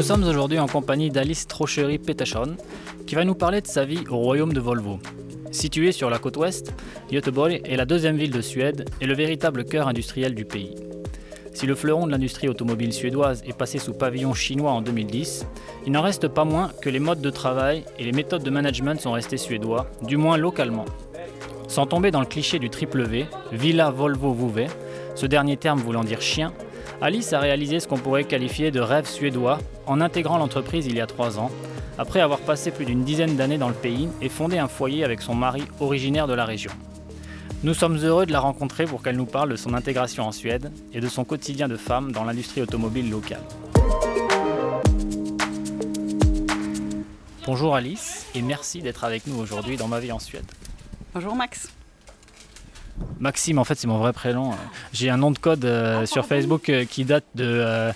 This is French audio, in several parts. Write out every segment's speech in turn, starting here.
Nous sommes aujourd'hui en compagnie d'Alice Trochery Petachon, qui va nous parler de sa vie au royaume de Volvo. Située sur la côte ouest, Göteborg est la deuxième ville de Suède et le véritable cœur industriel du pays. Si le fleuron de l'industrie automobile suédoise est passé sous pavillon chinois en 2010, il n'en reste pas moins que les modes de travail et les méthodes de management sont restés suédois, du moins localement. Sans tomber dans le cliché du triple V, Villa Volvo Vouvet, ce dernier terme voulant dire chien, Alice a réalisé ce qu'on pourrait qualifier de rêve suédois en intégrant l'entreprise il y a trois ans, après avoir passé plus d'une dizaine d'années dans le pays et fondé un foyer avec son mari originaire de la région. Nous sommes heureux de la rencontrer pour qu'elle nous parle de son intégration en Suède et de son quotidien de femme dans l'industrie automobile locale. Bonjour Alice et merci d'être avec nous aujourd'hui dans Ma vie en Suède. Bonjour Max. Maxime, en fait, c'est mon vrai prénom. J'ai un nom de code euh, sur Facebook euh, qui date de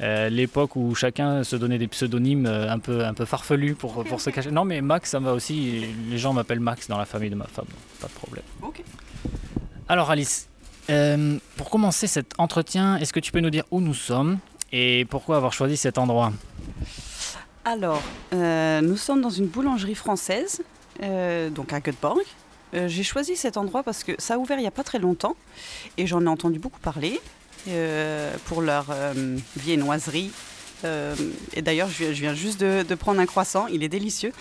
euh, l'époque où chacun se donnait des pseudonymes un peu, un peu farfelus pour, pour se cacher. Non, mais Max, ça me va aussi. Les gens m'appellent Max dans la famille de ma femme. Pas de problème. Ok. Alors, Alice, pour commencer cet entretien, est-ce que tu peux nous dire où nous sommes et pourquoi avoir choisi cet endroit? Alors, nous sommes dans une boulangerie française, donc à Göteborg. Euh, J'ai choisi cet endroit parce que ça a ouvert il n'y a pas très longtemps et j'en ai entendu beaucoup parler euh, pour leur euh, viennoiserie. Euh, et d'ailleurs, je, viens- je viens juste de, de prendre un croissant, il est délicieux.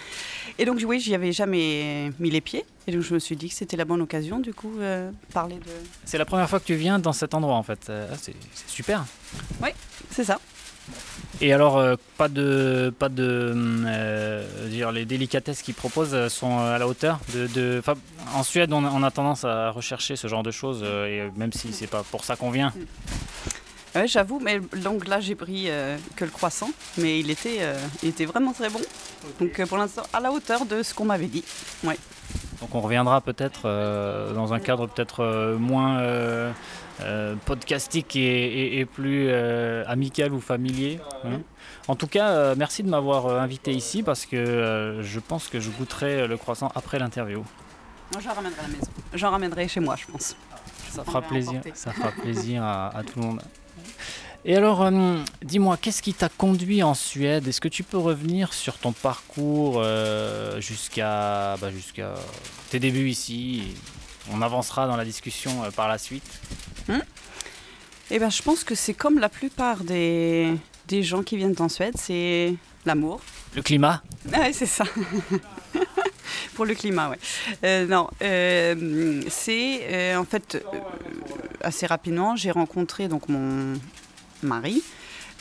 Et donc, oui, j'y avais jamais mis les pieds. Et donc, je me suis dit que c'était la bonne occasion, du coup, euh, parler de. C'est la première fois que tu viens dans cet endroit, en fait. Ah, c'est super. C'est ça. Et alors, euh, pas de, pas de, hum, euh, dire les délicatesses qu'ils proposent euh, sont à la hauteur de. en Suède, on a, on a tendance à rechercher ce genre de choses, et même si c'est pas pour ça qu'on vient. Ouais, j'avoue, mais donc là j'ai pris euh, que le croissant, mais il était, il était vraiment très bon. Donc pour l'instant, à la hauteur de ce qu'on m'avait dit. Donc, on reviendra peut-être euh, dans un cadre peut-être euh, moins euh, podcastique et, et- et plus amical ou familier. hein. En tout cas, merci de m'avoir invité ici parce que je pense que je goûterai le croissant après l'interview. Moi, j'en ramènerai à la maison. J'en ramènerai chez moi, je pense. Ça fera plaisir, ça fera plaisir à, à tout le monde. Et alors, euh, dis-moi, qu'est-ce qui t'a conduit en Suède? Est-ce que tu peux revenir sur ton parcours euh, jusqu'à bah, tes débuts ici? On avancera dans la discussion euh, par la suite. Eh ben, je pense que c'est comme la plupart des, des gens qui viennent en Suède, c'est l'amour. Le climat? Ouais, c'est ça. Pour le climat, ouais. Euh, non, c'est en fait assez rapidement, j'ai rencontré donc mon mari,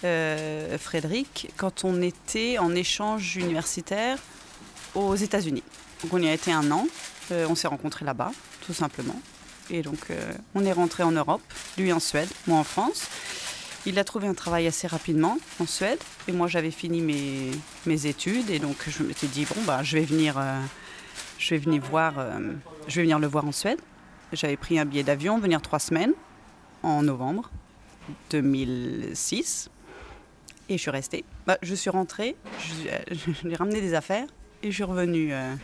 euh, Frédéric, quand on était en échange universitaire aux États-Unis. Donc on y a été un an, euh, on s'est rencontrés là-bas, tout simplement. Et donc euh, on est rentré en Europe, lui en Suède, moi en France. Il a trouvé un travail assez rapidement en Suède et moi j'avais fini mes, mes études et donc je m'étais dit bon bah je vais venir je vais venir voir je vais venir le voir en Suède. J'avais pris un billet d'avion venir trois semaines en novembre 2006 et je suis restée. Bah, je suis rentrée, euh, je lui ai ramené des affaires et je suis revenue. euh,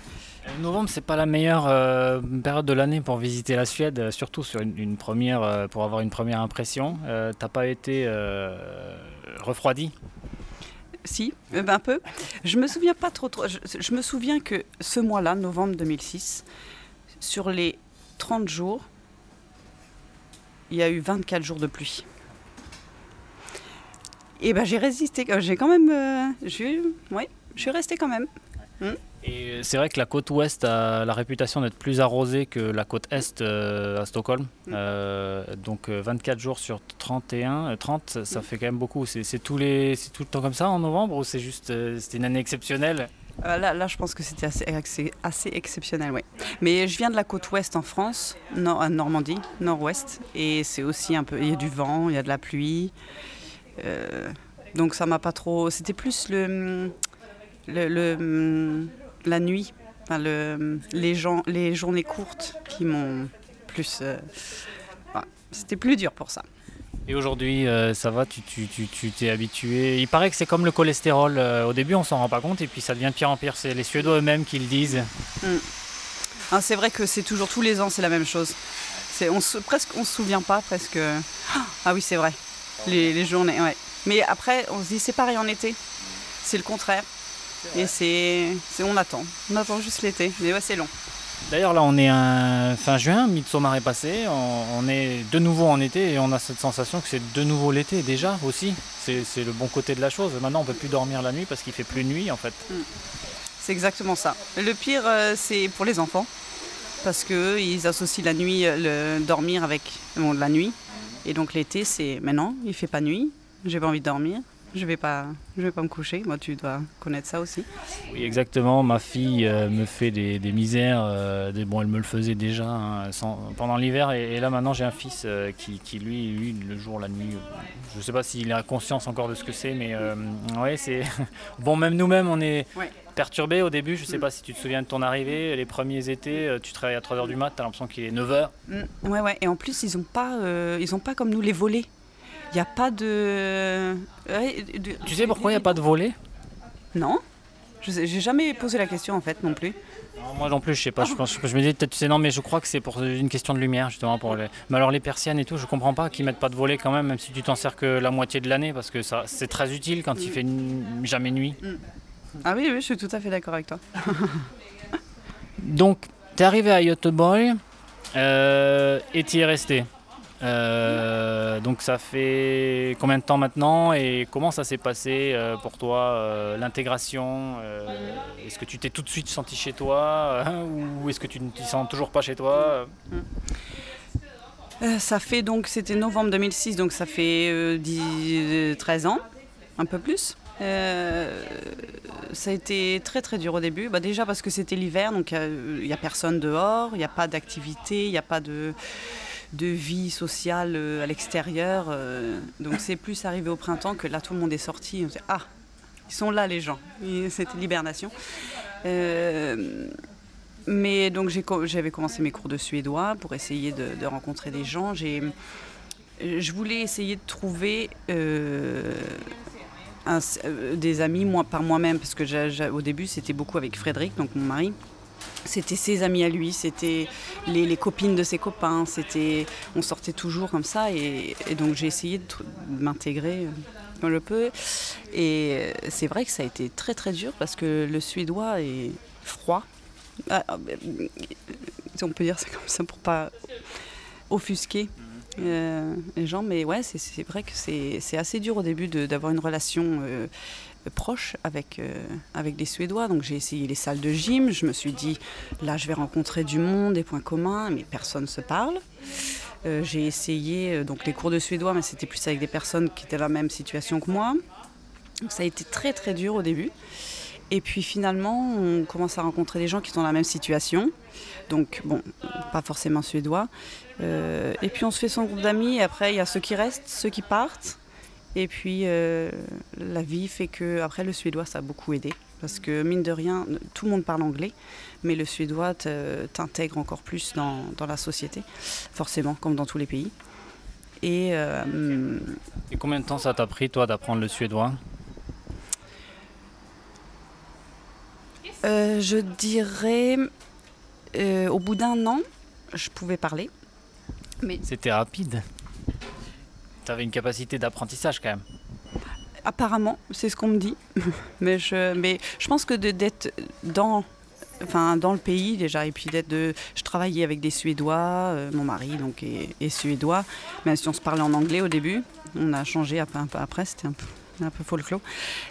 Novembre, c'est pas la meilleure euh, période de l'année pour visiter la Suède, euh, surtout sur une, une première, euh, pour avoir une première impression. Euh, T'as pas été euh, refroidi? Si, euh, ben, un peu. Je me souviens pas trop. trop je, je me souviens que ce mois-là, novembre 2006, sur les 30 jours, il y a eu 24 jours de pluie. Et ben j'ai résisté. euh, J'ai quand même. euh, j'ai- ouais, je suis restée quand même. Et c'est vrai que la côte ouest a la réputation d'être plus arrosée que la côte est euh, à Stockholm. Mm. Euh, donc euh, 24 jours sur 31, euh, 30, ça- ça fait quand même beaucoup. C'est tous les, tout le temps comme ça en novembre ou c'est juste, c'était une année exceptionnelle? Euh, là, là, je pense que c'était assez, assez, assez exceptionnel, oui. Mais je viens de la côte ouest en France, nord, Normandie, nord-ouest, et c'est aussi un peu. Il y a du vent, il y a de la pluie. Euh, donc ça m'a pas trop. C'était plus le, le, le- la nuit, enfin, le, les, gens, les journées courtes qui m'ont plus. euh. C'était plus dur pour ça. Et aujourd'hui, euh, ça va, tu tu- tu- tu t'es habitué. Il paraît que c'est comme le cholestérol. au début, on s'en rend pas compte et puis ça devient de pire en pire. C'est les Suédois eux-mêmes qui le disent. Hein, c'est vrai que c'est toujours tous les ans, c'est la même chose. On se, presque, on se souvient pas presque. Ah oui, c'est vrai. Les, les journées, ouais. Mais après, on se dit c'est pareil en été. c'est le contraire. Et c'est, on attend, on attend juste l'été, mais ouais, c'est long. D'ailleurs, là, on est fin juin, Midsommar est passé, on, est de nouveau en été et on a cette sensation que c'est de nouveau l'été déjà aussi. C'est le bon côté de la chose. Maintenant, on peut plus dormir la nuit parce qu'il fait plus nuit en fait. Mm. C'est exactement ça. Le pire, euh, c'est pour les enfants parce qu'ils associent la nuit, le dormir avec la nuit. Et donc l'été, c'est maintenant, il fait pas nuit, j'ai pas envie de dormir je vais pas, je vais pas me coucher. Moi, tu dois connaître ça aussi. Oui, exactement. Ma fille euh, me fait des, misères. Euh, des, bon, elle me le faisait déjà hein, pendant l'hiver, et, là maintenant j'ai un fils euh, qui, lui, lui, le jour, la nuit. je sais pas s'il a conscience encore de ce que c'est, mais ouais, c'est bon. Même nous-mêmes, on est. Perturbé au début, je sais mm. pas si tu te souviens de ton arrivée, les premiers étés, tu travailles à 3h du mat, tu as l'impression qu'il est 9h. Mm. Ouais, ouais, et en plus, ils n'ont pas, ils ont pas comme nous les volets. Il n'y a pas de... Tu sais pourquoi il n'y a pas de volet Non. Je n'ai jamais posé la question en fait non plus. moi non plus, je sais pas. Je, pense, je me dis, tu sais, non, mais je crois que c'est pour une question de lumière justement. Pour les... Mais alors les persiennes et tout, je comprends pas qu'ils mettent pas de volet quand même, même si tu t'en sers que la moitié de l'année, parce que ça, c'est très utile quand il mm. fait jamais nuit. Ah oui, oui, je suis tout à fait d'accord avec toi. Donc, tu es arrivé à Göteborg euh, et tu y es resté. Euh, donc ça fait combien de temps maintenant et comment ça s'est passé euh, pour toi euh, l'intégration Est-ce que tu t'es tout de suite senti chez toi ou est-ce que tu ne t'y sens toujours pas chez toi Ça fait donc c'était novembre 2006 donc ça fait 10, 13 ans un peu plus. Ça a été très très dur au début. Bah, déjà parce que c'était l'hiver, donc il n'y a personne dehors, il n'y a pas d'activité, il n'y a pas de, vie sociale euh, à l'extérieur. Euh, donc c'est plus arrivé au printemps que là tout le monde est sorti. Ah, ils sont là les gens. C'était l'hibernation. Euh, mais donc j'avais commencé mes cours de suédois pour essayer de, rencontrer des gens. Je voulais essayer de trouver des amis moi, par moi-même, parce que au début c'était beaucoup avec Frédéric, donc mon mari. C'était ses amis à lui, c'était les, copines de ses copains, c'était, on sortait toujours comme ça et, donc j'ai essayé de, m'intégrer dans le peu. Et c'est vrai que ça a été très très dur parce que le suédois est froid. Ah, ah, on peut dire ça comme ça pour pas offusquer euh, les gens, mais ouais, c'est vrai que c'est assez dur au début d'avoir une relation. Euh, proche avec, euh, avec les Suédois. Donc j'ai essayé les salles de gym. Je me suis dit, là, je vais rencontrer du monde, des points communs, mais personne ne se parle. J'ai essayé donc les cours de suédois, mais c'était plus avec des personnes qui étaient dans la même situation que moi. Donc ça a été très très dur au début. Et puis finalement, on commence à rencontrer des gens qui sont dans la même situation. Donc bon, pas forcément suédois. et puis on se fait son groupe d'amis. Après, il y a ceux qui restent, ceux qui partent. Et puis euh, la vie fait que après le suédois ça a beaucoup aidé parce que mine de rien tout le monde parle anglais mais le suédois t'intègre encore plus dans, la société forcément comme dans tous les pays. Euh, Et combien de temps ça t'a pris toi d'apprendre le suédois? Euh, Je dirais au bout d'un an je pouvais parler. Mais... C'était rapide. Tu avais une capacité d'apprentissage quand même. Apparemment, c'est ce qu'on me dit. mais, je, mais je pense que d'être dans, enfin, dans le pays déjà, et puis d'être de. Je travaillais avec des Suédois, euh, mon mari donc, est, suédois, même si on se parlait en anglais au début. On a changé un peu, après, c'était un peu, un peu folklore.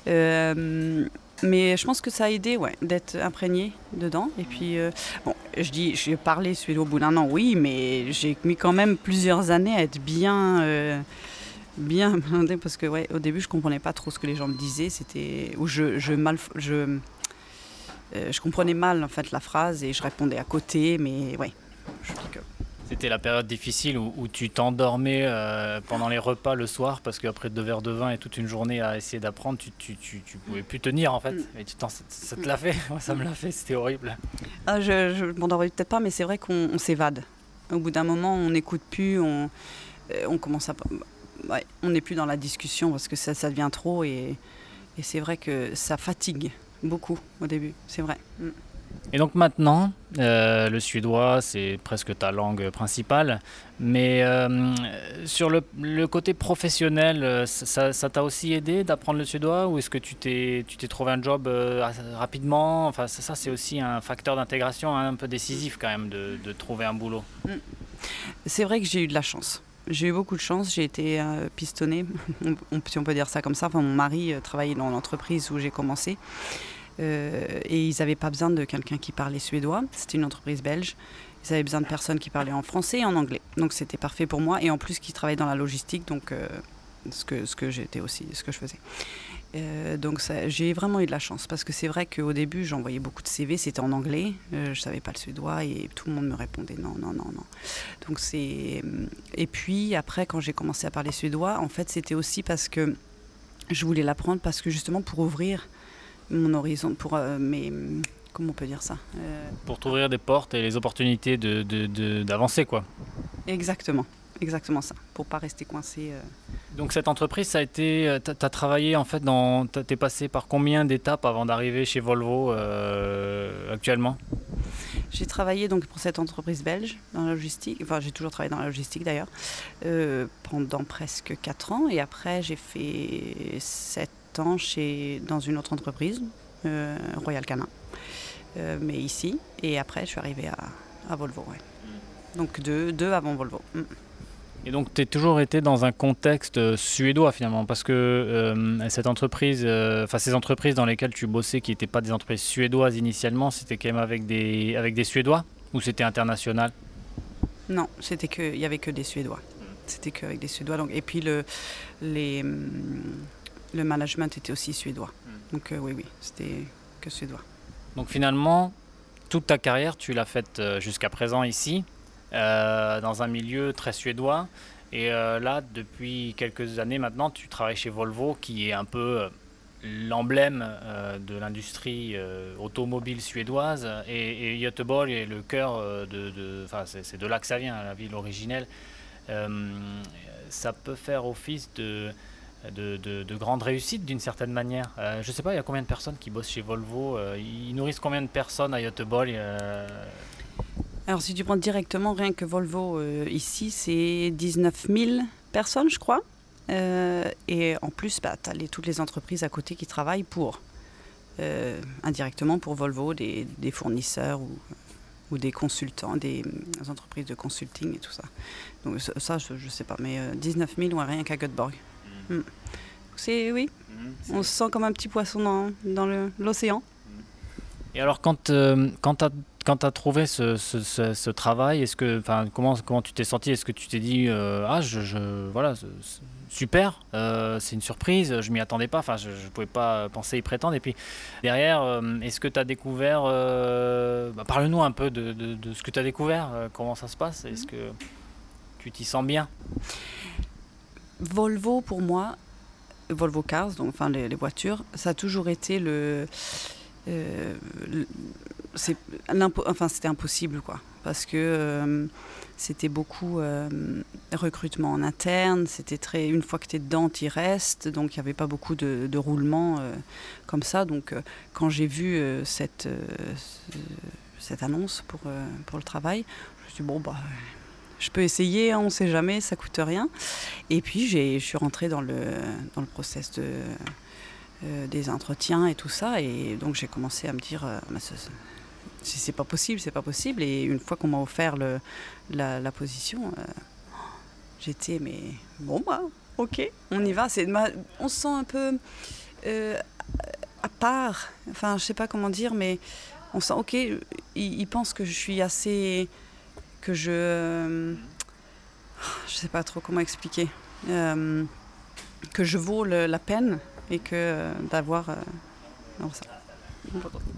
Euh, mais je pense que ça a aidé ouais, d'être imprégné dedans. Et puis, euh, bon, je dis, j'ai parlé suédois au bout d'un an, oui, mais j'ai mis quand même plusieurs années à être bien. Euh, bien parce que ouais, au début je comprenais pas trop ce que les gens me disaient c'était ou je mal je euh, je comprenais mal en fait la phrase et je répondais à côté mais ouais je dis que c'était la période difficile où, tu t'endormais euh, pendant les repas le soir parce qu'après deux verres de vin et toute une journée à essayer d'apprendre, tu, tu, tu, pouvais plus tenir en fait. Mm. Et tu ça, te l'a fait? Ça me l'a fait, c'était horrible. Ah, je, je m'endormais peut-être pas, mais c'est vrai qu'on s'évade. Au bout d'un moment, on n'écoute plus, on, euh, on commence à. Ouais, on n'est plus dans la discussion parce que ça, ça devient trop et, et c'est vrai que ça fatigue beaucoup au début, c'est vrai. Mm. Et donc maintenant, euh, le suédois, c'est presque ta langue principale, mais euh, sur le, côté professionnel, euh, ça t'a aussi aidé d'apprendre le suédois ou est-ce que tu t'es, trouvé un job rapidement? Enfin, ça, c'est aussi un facteur d'intégration un peu décisif quand même de, de trouver un boulot. Mm. C'est vrai que j'ai eu de la chance. J'ai eu beaucoup de chance, j'ai été pistonnée, si on peut dire ça comme ça. Mon mari travaillait dans l'entreprise où j'ai commencé. Euh, et ils n'avaient pas besoin de quelqu'un qui parlait suédois. C'était une entreprise belge. Ils avaient besoin de personnes qui parlaient en français et en anglais. Donc c'était parfait pour moi. Et en plus, qui travaillaient dans la logistique, donc euh, ce que, j'étais aussi, ce que je faisais. Euh, donc j'ai vraiment eu de la chance parce que c'est vrai qu'au début j'envoyais beaucoup de CV, c'était en anglais, je savais pas le suédois et tout le monde me répondait non, non, non, non. Donc c'est et puis après quand j'ai commencé à parler suédois, en fait c'était aussi parce que je voulais l'apprendre parce que justement pour ouvrir mon horizon, pour euh, mes. Comment on peut dire ça euh, Pour t'ouvrir des portes et les opportunités d'avancer, de, quoi. Exactement, exactement ça, pour pas rester coincé. Euh. Donc cette entreprise, ça a été, tu as travaillé en fait dans, es passé par combien d'étapes avant d'arriver chez Volvo actuellement? J'ai travaillé donc pour cette entreprise belge dans la logistique, enfin j'ai toujours travaillé dans la logistique d'ailleurs, pendant presque 4 ans et après j'ai fait 7 temps chez, dans une autre entreprise, euh, Royal Canin, euh, mais ici. Et après, je suis arrivée à, à Volvo. Donc deux, deux avant Volvo. Mm. Et donc, tu as toujours été dans un contexte euh, suédois finalement, parce que cette entreprise, enfin ces entreprises dans lesquelles tu bossais, qui n'étaient pas des entreprises suédoises initialement, c'était quand même avec des, avec des Suédois ou c'était international? Non, c'était que, il y avait que des Suédois. C'était qu'avec des Suédois. Donc, et puis le, les, le management était aussi suédois. Donc euh, oui, oui, c'était que suédois. Donc finalement, toute ta carrière, tu l'as faite euh, jusqu'à présent ici, euh, dans un milieu très suédois. Et là, depuis quelques années maintenant, tu travailles chez Volvo, qui est un peu l'emblème de l'industrie automobile suédoise. Et, et est le cœur de... Enfin, c'est de là que ça vient, la ville originelle. ça peut faire office de de, de, grandes réussites d'une certaine manière. Euh, je sais pas, il y a combien de personnes qui bossent chez Volvo euh, Ils nourrissent combien de personnes à Göteborg euh? Alors si tu prends directement, rien que Volvo ici, c'est 19 000 personnes, je crois. et en plus, bah, tu as les, toutes les entreprises à côté qui travaillent pour, indirectement pour Volvo, des, fournisseurs ou, ou, des consultants, des, entreprises de consulting et tout ça. Donc ça, je ne sais pas, mais 19 000, ouais, rien qu'à Göteborg. Mm. C'est oui, mm, on se sent comme un petit poisson dans, dans l'océan. Et alors quand, euh, quand tu as quand tu as trouvé ce, ce, travail, est-ce que, comment, comment tu t'es senti? Est-ce que tu t'es dit, euh, ah, je, voilà, super, euh, c'est une surprise, je m'y attendais pas, enfin, je ne pouvais pas penser y prétendre. Et puis derrière, est-ce que tu as découvert, bah, parle-nous un peu de, de, de ce que tu as découvert, comment ça se passe? Est-ce que tu t'y sens bien? Volvo, pour moi, Volvo Cars, donc enfin les, voitures, ça a toujours été le. Euh, c'est enfin c'était impossible quoi parce que euh, c'était beaucoup euh, recrutement en interne c'était très une fois que tu es dedans tu restes donc il n'y avait pas beaucoup de, de roulement comme ça donc quand j'ai vu cette cette annonce pour pour le travail je me suis dit bon bah je peux essayer, hein, on ne sait jamais, ça coûte rien. Et puis je suis rentrée dans le, dans le process de, euh, des entretiens et tout ça. Et donc j'ai commencé à me dire, euh, bah, c'est pas possible, c'est pas possible. Et une fois qu'on m'a offert le, la, position, euh, j'étais, mais bon, bah, ok, on y va. on se sent un peu à part. Enfin, je sais pas comment dire, mais on sent, ok, ils pensent que je suis assez que je. Euh, je sais pas trop comment expliquer. Euh, que je vaux la peine et que euh, d'avoir.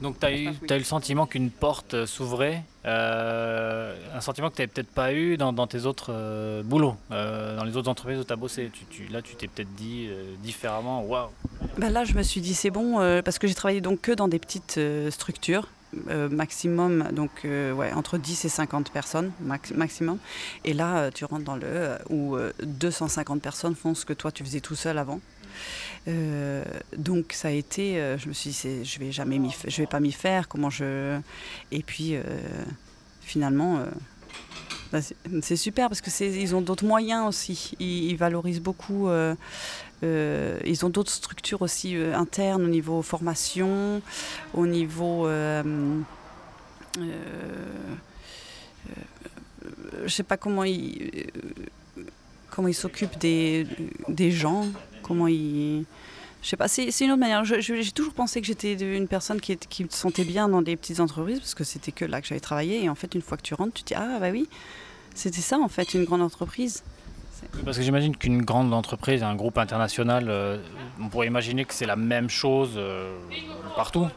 Donc tu as, eu, as eu le sentiment qu'une porte s'ouvrait, un sentiment que tu n'avais peut-être pas eu dans, tes autres boulots, dans les autres entreprises où tu as bossé. Tu, là, tu t'es peut-être dit différemment, waouh. Bah là, je me suis dit c'est bon, parce que j'ai travaillé donc que dans des petites structures, maximum, donc ouais, entre 10 et 50 personnes maximum. Et là, tu rentres dans le où 250 personnes font ce que toi tu faisais tout seul avant. donc ça a été, je me suis dit, je vais jamais je vais pas m'y faire. Comment je Et puis finalement, bah, c'est super parce que ils ont d'autres moyens aussi. Ils, valorisent beaucoup. Euh, euh, ils ont d'autres structures aussi euh, internes au niveau formation, au niveau. je sais pas comment ils comment ils s'occupent des, des gens, comment ils je sais pas, c'est une autre manière. J'ai toujours pensé que j'étais une personne qui, qui me sentait bien dans des petites entreprises parce que c'était que là que j'avais travaillé. Et en fait, une fois que tu rentres, tu te dis Ah, bah oui, c'était ça en fait, une grande entreprise. Parce que j'imagine qu'une grande entreprise, un groupe international, euh, on pourrait imaginer que c'est la même chose euh, partout.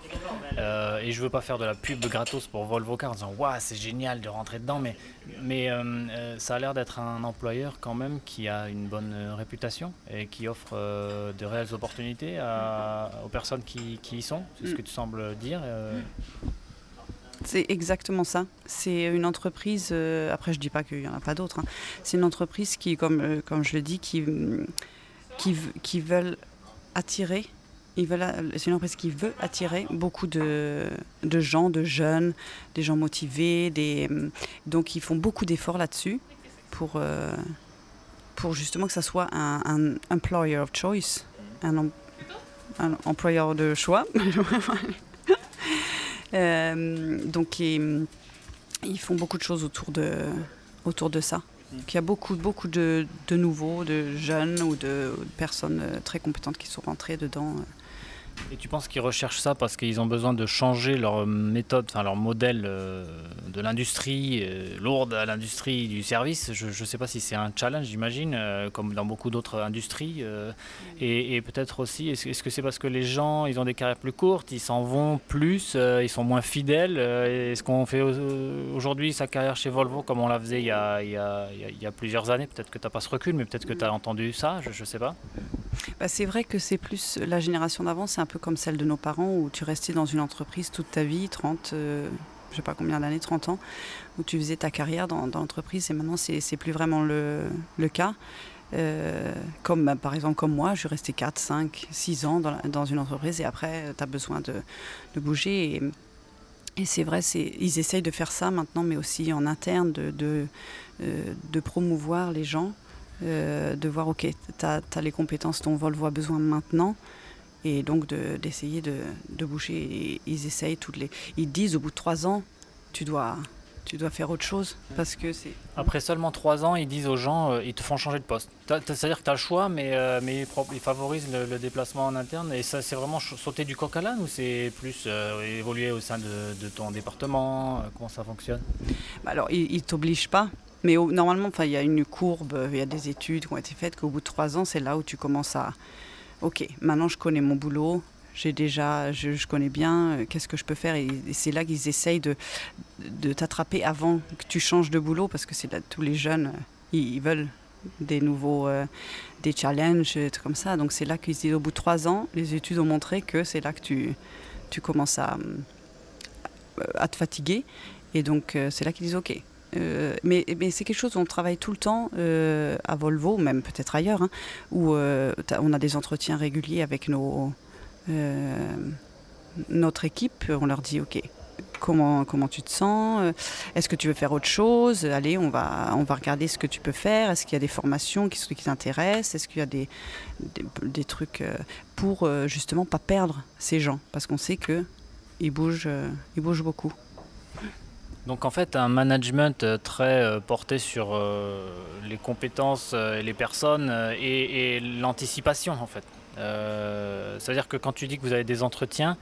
Euh, et je veux pas faire de la pub gratos pour Volvo Car en disant waouh c'est génial de rentrer dedans, mais, mais ça a l'air d'être un employeur quand même qui a une bonne réputation et qui offre de réelles opportunités aux personnes qui, qui, y sont. C'est ce mm. que tu sembles dire. C'est exactement ça. C'est une entreprise, euh, après je ne dis pas qu'il n'y en a pas d'autres, hein. c'est une entreprise qui, comme, euh, comme je le dis, qui, qui, qui veulent attirer, c'est une entreprise qui veut attirer beaucoup de, de, gens, de jeunes, des gens motivés, des, donc ils font beaucoup d'efforts là-dessus pour, euh, pour justement que ça soit un, un employer of choice, un, un employeur de choix. Euh, donc ils, font beaucoup de choses autour de, autour de ça. il y a beaucoup, beaucoup de, de nouveaux, de jeunes ou de, personnes euh, très compétentes qui sont rentrées dedans. Et tu penses qu'ils recherchent ça parce qu'ils ont besoin de changer leur méthode, enfin leur modèle euh, de l'industrie, euh, lourde à l'industrie du service? Je ne sais pas si c'est un challenge, j'imagine, euh, comme dans beaucoup d'autres industries. et, peut-être aussi, est-ce que c'est parce que les gens, ils ont des carrières plus courtes, ils s'en vont plus, ils sont moins fidèles Est-ce qu'on fait aujourd'hui sa carrière chez Volvo comme on la faisait il y a, il y a plusieurs années? Peut-être que tu n'as pas ce recul, mais peut-être que tu as entendu ça, je ne sais pas. Bah, c'est vrai que c'est plus la génération d'avant, c'est un peu comme celle de nos parents où tu restais dans une entreprise toute ta vie, 30, je euh, je sais pas combien d'années, 30 ans, où tu faisais ta carrière dans, l'entreprise et maintenant c'est, plus vraiment le, le cas. Euh, comme bah, par exemple comme moi, je suis restée 4, 5, 6 ans dans, dans une entreprise et après tu as besoin de, de bouger. Et, c'est vrai, ils essayent de faire ça maintenant, mais aussi en interne, de, de, euh, de promouvoir les gens euh, de voir, ok, tu as, les compétences dont Volvo a besoin maintenant, et donc d'essayer de, de, bouger. ils essayent toutes les. Ils disent au bout de trois ans, tu dois, tu dois faire autre chose parce que c'est. Après seulement trois ans, ils disent aux gens, euh, ils te font changer de poste. C'est-à-dire que tu as le choix, mais, euh, mais ils, favorisent le, déplacement en interne. Et ça, c'est vraiment sauter du coq à l'âne ou c'est plus évoluer au sein de, ton département Comment ça fonctionne? Bah Alors, ils ne t'obligent pas. Mais normalement, il y a une courbe, il y a des études qui ont été faites qu'au bout de trois ans, c'est là où tu commences à. Ok, maintenant je connais mon boulot, j'ai déjà, je, connais bien, euh, qu'est-ce que je peux faire Et, c'est là qu'ils essayent de, t'attraper avant que tu changes de boulot, parce que c'est là tous les jeunes, euh, ils, veulent des nouveaux, euh, des challenges, des trucs comme ça. Donc c'est là qu'ils disent au bout de trois ans, les études ont montré que c'est là que tu, commences à, te fatiguer. Et donc c'est là qu'ils disent ok, mais, c'est quelque chose où on travaille tout le temps à Volvo, même peut-être ailleurs, hein, où on a des entretiens réguliers avec nos, notre équipe. On leur dit, OK, comment, comment tu te sens? Est-ce que tu veux faire autre chose? Allez, on va, on va regarder ce que tu peux faire. Est-ce qu'il y a des formations qui, qui t'intéressent? Est-ce qu'il y a des, des, trucs pour justement pas perdre ces gens? Parce qu'on sait qu'ils bougent, ils bougent beaucoup. Donc en fait, un management euh, très euh, porté sur euh, les compétences et les personnes et, l'anticipation en fait. C'est-à-dire que quand tu dis que vous avez des entretiens,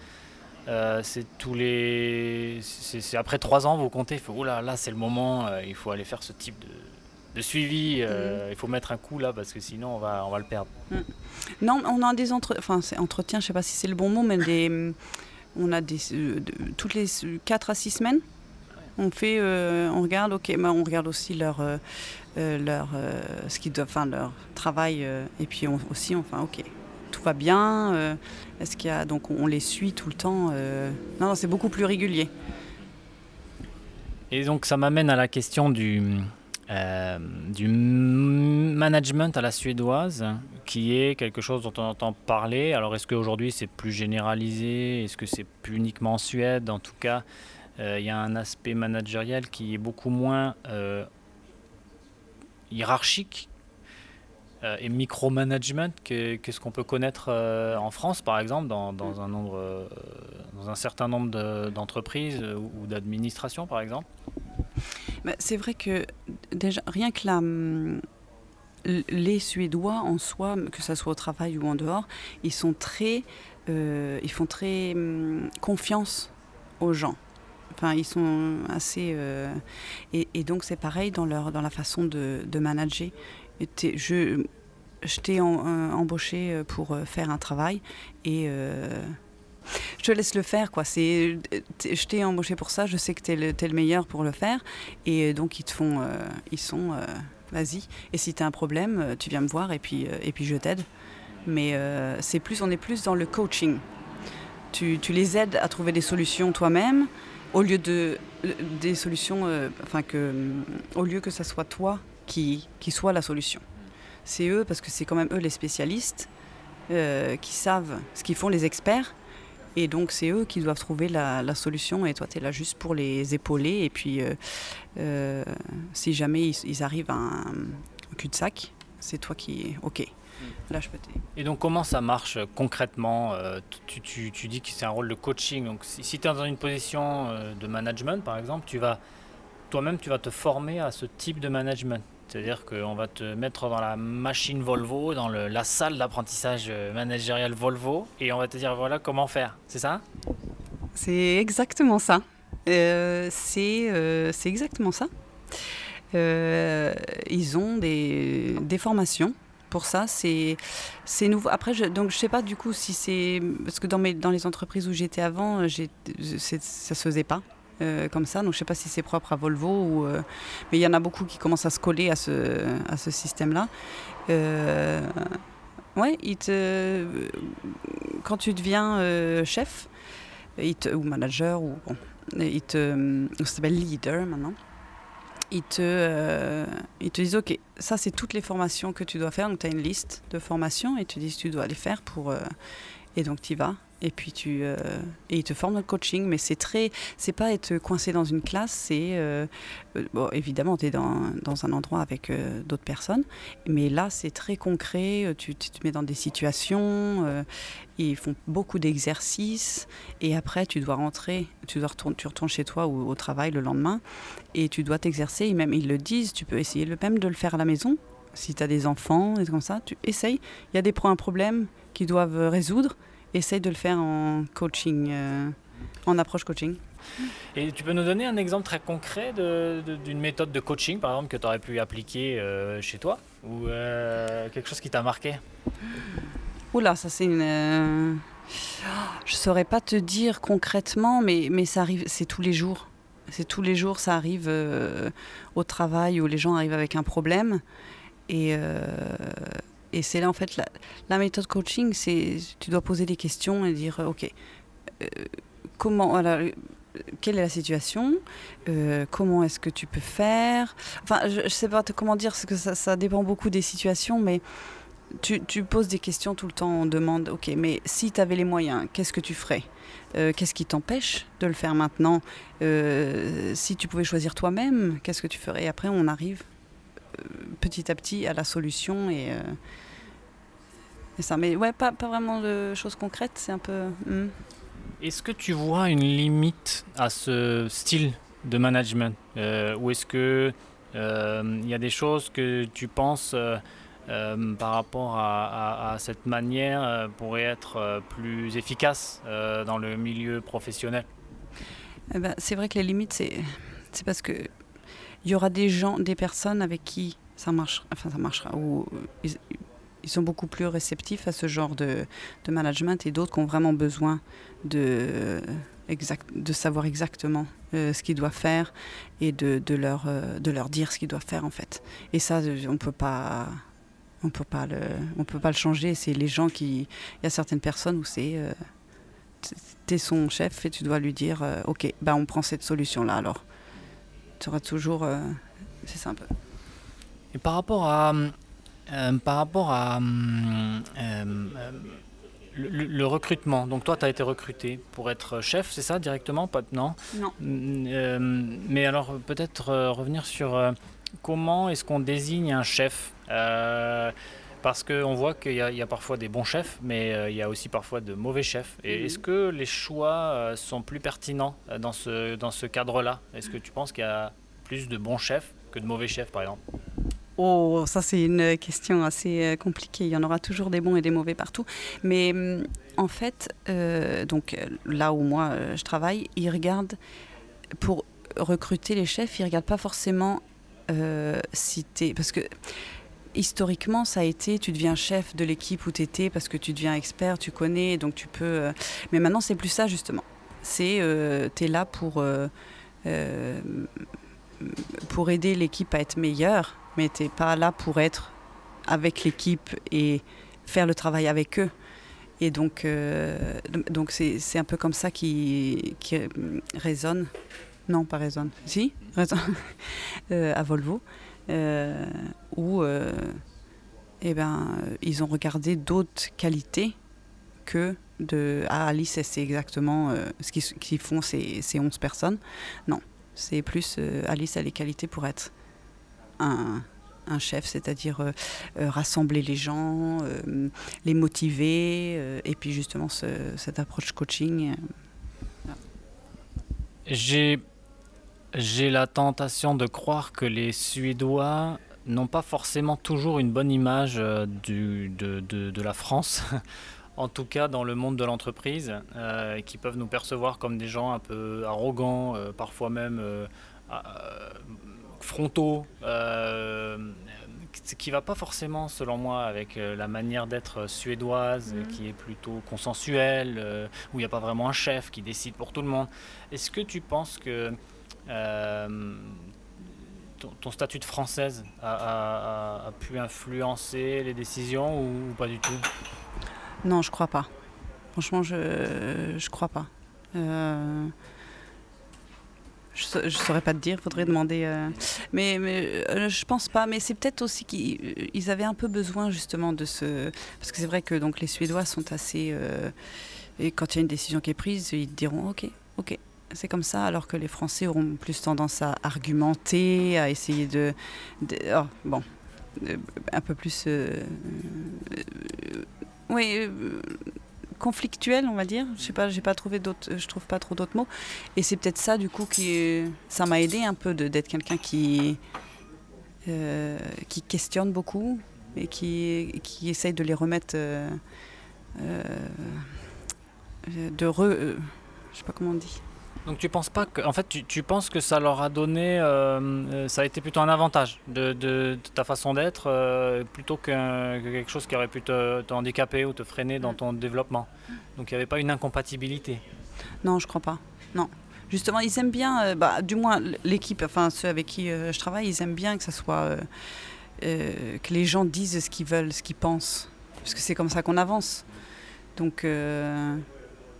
c'est tous les, c'est après trois ans vous comptez, il faut, oh là là c'est le moment, il faut aller faire ce type de, suivi, mm. il faut mettre un coup là parce que sinon on va, on va le perdre. Mm. Non, on a des entre... enfin, entretiens, je sais pas si c'est le bon mot, mais des, on a des, toutes les 4 à 6 semaines on fait, euh, on regarde, ok, mais on regarde aussi leur, euh, euh, leur, ce qu'ils doivent, enfin leur travail, et puis on, aussi, enfin, ok, tout va bien Est-ce qu'il y a donc on les suit tout le temps Non, non c'est beaucoup plus régulier. Et donc ça m'amène à la question du, euh, du management à la suédoise, qui est quelque chose dont on entend parler. Alors est-ce qu'aujourd'hui c'est plus généralisé? Est-ce que c'est plus uniquement en Suède? En tout cas, euh, il y a un aspect managériel qui est beaucoup moins euh, hiérarchique et micromanagement que, que ce qu'on peut connaître en France, par exemple, dans, dans un, nombre, dans un certain nombre d'entreprises ou d'administrations, par exemple? C'est vrai que déjà, rien que la, les Suédois en soi, que ce soit au travail ou en dehors, ils sont très, euh, ils font très hum, confiance aux gens. Enfin, ils sont assez euh, et, donc c'est pareil dans leur dans la façon de, de manager. Je t'ai euh, embauché pour faire un travail et je te laisse le faire. Quoi. C'est, je t'ai embauché pour ça, je sais que tu es, le meilleur pour le faire. Et donc, ils te font. Euh, ils sont. Euh, vas-y. Et si tu as un problème, euh, tu viens me voir et puis, et puis je t'aide. Mais c'est plus, on est plus dans le coaching. Tu, tu les aides à trouver des solutions toi-même au lieu de des solutions, enfin que, au lieu que ça soit toi qui, qui soit la solution. C'est eux parce que c'est quand même eux les spécialistes qui savent ce qu'ils font les experts et donc, c'est eux qui doivent trouver la, solution et toi, tu es là juste pour les épauler. Et puis, euh, euh, si jamais ils, arrivent à un, cul-de-sac, c'est toi qui. Ok. Là, je peux Et donc, comment ça marche concrètement euh, tu, tu, tu, dis que c'est un rôle de coaching. Donc, si, si tu es dans une position de management, par exemple, tu vas toi-même, tu vas te former à ce type de management. C'est-à-dire qu'on va te mettre dans la machine Volvo, dans la salle d'apprentissage managérial Volvo, et on va te dire voilà comment faire. C'est ça? C'est exactement ça. Euh, euh, c'est exactement ça. Euh, ils ont des, formations pour ça. C'est nouveau. Après, je, donc je sais pas du coup si c'est parce que dans, dans les entreprises où j'étais avant, ça se faisait pas. Euh, comme ça. Donc je ne sais pas si c'est propre à Volvo, euh, mais il y en a beaucoup qui commencent à se coller à ce, système-là. Euh, ouais, il te, quand tu deviens chef ou manager, ou bon, il te, ça s'appelle leader maintenant. Ils te, ils te disent, OK, ça c'est toutes les formations que tu dois faire. Donc tu as une liste de formations et tu dis tu dois les faire pour... et donc tu y vas. Et puis tu euh, et ils te forment le coaching. Mais c'est très c'est pas être coincé dans une classe. C'est euh, euh, bon, évidemment tu es dans, dans, un endroit avec d'autres personnes. Mais là c'est très concret. Tu, tu, te mets dans des situations ils font beaucoup d'exercices. Et après tu dois rentrer tu dois retourner tu retournes chez toi ou au travail le lendemain. Et tu dois t'exercer. Et même ils le disent tu peux essayer le même de le faire à la maison si tu as des enfants et comme ça tu essayes il y a des un problème qu'ils doivent résoudre essaye de le faire en coaching, euh, en approche coaching. Et tu peux nous donner un exemple très concret d'une méthode de coaching, par exemple, que tu aurais pu appliquer euh, chez toi Ou euh, quelque chose qui t'a marqué? Oula, ça c'est une... Je saurais pas te dire concrètement, mais, mais ça arrive, c'est tous les jours. C'est tous les jours, ça arrive au travail où les gens arrivent avec un problème. Et, et c'est là, en fait, la, méthode coaching, c'est tu dois poser des questions et dire, OK, euh, comment, voilà, quelle est la situation euh, Comment est-ce que tu peux faire? Enfin, je ne sais pas comment dire, parce que ça, dépend beaucoup des situations, mais tu, poses des questions tout le temps, on demande, ok, mais si tu avais les moyens, qu'est-ce que tu ferais? Euh, Qu'est-ce qui t'empêche de le faire maintenant? Si tu pouvais choisir toi-même, qu'est-ce que tu ferais? Et après, on arrive petit à petit à la solution et, ça. Mais ouais, pas, pas vraiment de choses concrètes, c'est un peu. Hmm. Est-ce que tu vois une limite à ce style de management euh, Ou est-ce que euh, il y a des choses que tu penses euh, par rapport à, cette manière pourraient être plus efficaces dans le milieu professionnel? Eh ben, C'est vrai que les limites, c'est parce que il y aura des gens, des personnes avec qui ça marche, enfin ça marchera, ou ils sont beaucoup plus réceptifs à ce genre de, management et d'autres qui ont vraiment besoin de, savoir exactement euh, ce qu'ils doivent faire et de, de leur, euh, de leur dire ce qu'ils doivent faire en fait. Et ça, on peut pas on peut pas le, changer. C'est les gens qui, il y a certaines personnes où c'est, euh, tu es son chef et tu dois lui dire, euh, ok, bah on prend cette solution là alors. Auras toujours, euh, c'est ça un peu. Et par rapport à, par rapport à le, recrutement, donc toi tu as été recruté pour être chef, c'est ça directement pas, Non? Non. mais alors peut-être revenir sur comment est-ce qu'on désigne un chef? Euh, parce qu'on voit qu'il y, a parfois des bons chefs, mais euh, il y a aussi parfois de mauvais chefs. Et mhm. est-ce que les choix euh, sont plus pertinents dans ce, dans ce cadre-là? Est-ce que tu penses qu'il y a plus de bons chefs que de mauvais chefs, par exemple? Oh, ça c'est une question assez compliquée. Il y en aura toujours des bons et des mauvais partout. Mais mm, en fait, donc là où moi je travaille, ils regardent pour recruter les chefs, ils regardent pas forcément si parce que historiquement, ça a été, tu deviens chef de l'équipe où tu étais parce que tu deviens expert, tu connais, donc tu peux... Euh, mais maintenant, c'est plus ça, justement. C'est, euh, tu es là pour, euh, pour aider l'équipe à être meilleure, mais tu pas là pour être avec l'équipe et faire le travail avec eux. Et donc, donc c'est, un peu comme ça qui, qui résonne. Non, pas résonne. Si, résonne à Volvo. Euh, où euh, eh ben, ils ont regardé d'autres qualités que de ah, Alice, c'est exactement euh, ce qu'ils font ces, ces 11 personnes. Non, c'est plus Alice a les qualités pour être un, un chef, c'est-à-dire rassembler les gens, les motiver, et puis justement cette approche coaching. J'ai j'ai la tentation de croire que les Suédois n'ont pas forcément toujours une bonne image euh, du, de, de, la France, en tout cas dans le monde de l'entreprise, euh, qui peuvent nous percevoir comme des gens un peu arrogants, euh, parfois même frontaux, ce qui va pas forcément, selon moi, avec la manière d'être suédoise, mmh. qui est plutôt consensuelle, où il n'y a pas vraiment un chef qui décide pour tout le monde. Est-ce que tu penses que euh, ton, statut de française a, pu influencer les décisions ou, pas du tout? Non, je crois pas. Franchement, je je crois pas. Euh, je, ne saurais pas te dire, faudrait demander. Euh, mais, mais je pense pas. Mais c'est peut-être aussi qu'ils avaient un peu besoin justement de ce. Parce que c'est vrai que donc les Suédois sont assez. et quand il y a une décision qui est prise, ils diront OK, OK, c'est comme ça, alors que les Français auront plus tendance à argumenter, à essayer de... Oh, bon, un peu plus... Euh, euh, oui, euh, conflictuel, on va dire. Je sais pas, j'ai pas trouvé d'autres, je trouve pas trop d'autres mots. Et c'est peut-être ça, du coup, qui, ça m'a aidé un peu d'être quelqu'un qui, qui questionne beaucoup et qui, qui essaye de les remettre, de re, je sais pas comment on dit. Donc tu penses pas que, en fait, tu, tu penses que ça leur a donné, euh, euh, ça a été plutôt un avantage de, de, ta façon d'être, euh, plutôt que, quelque chose qui aurait pu te, te, handicaper ou te freiner dans ton développement? Donc il n'y avait pas une incompatibilité? Non, je crois pas. Non. Justement, ils aiment bien, bah, du moins l'équipe, enfin ceux avec qui je travaille, ils aiment bien que ça soit, que les gens disent ce qu'ils veulent, ce qu'ils pensent, parce que c'est comme ça qu'on avance. Donc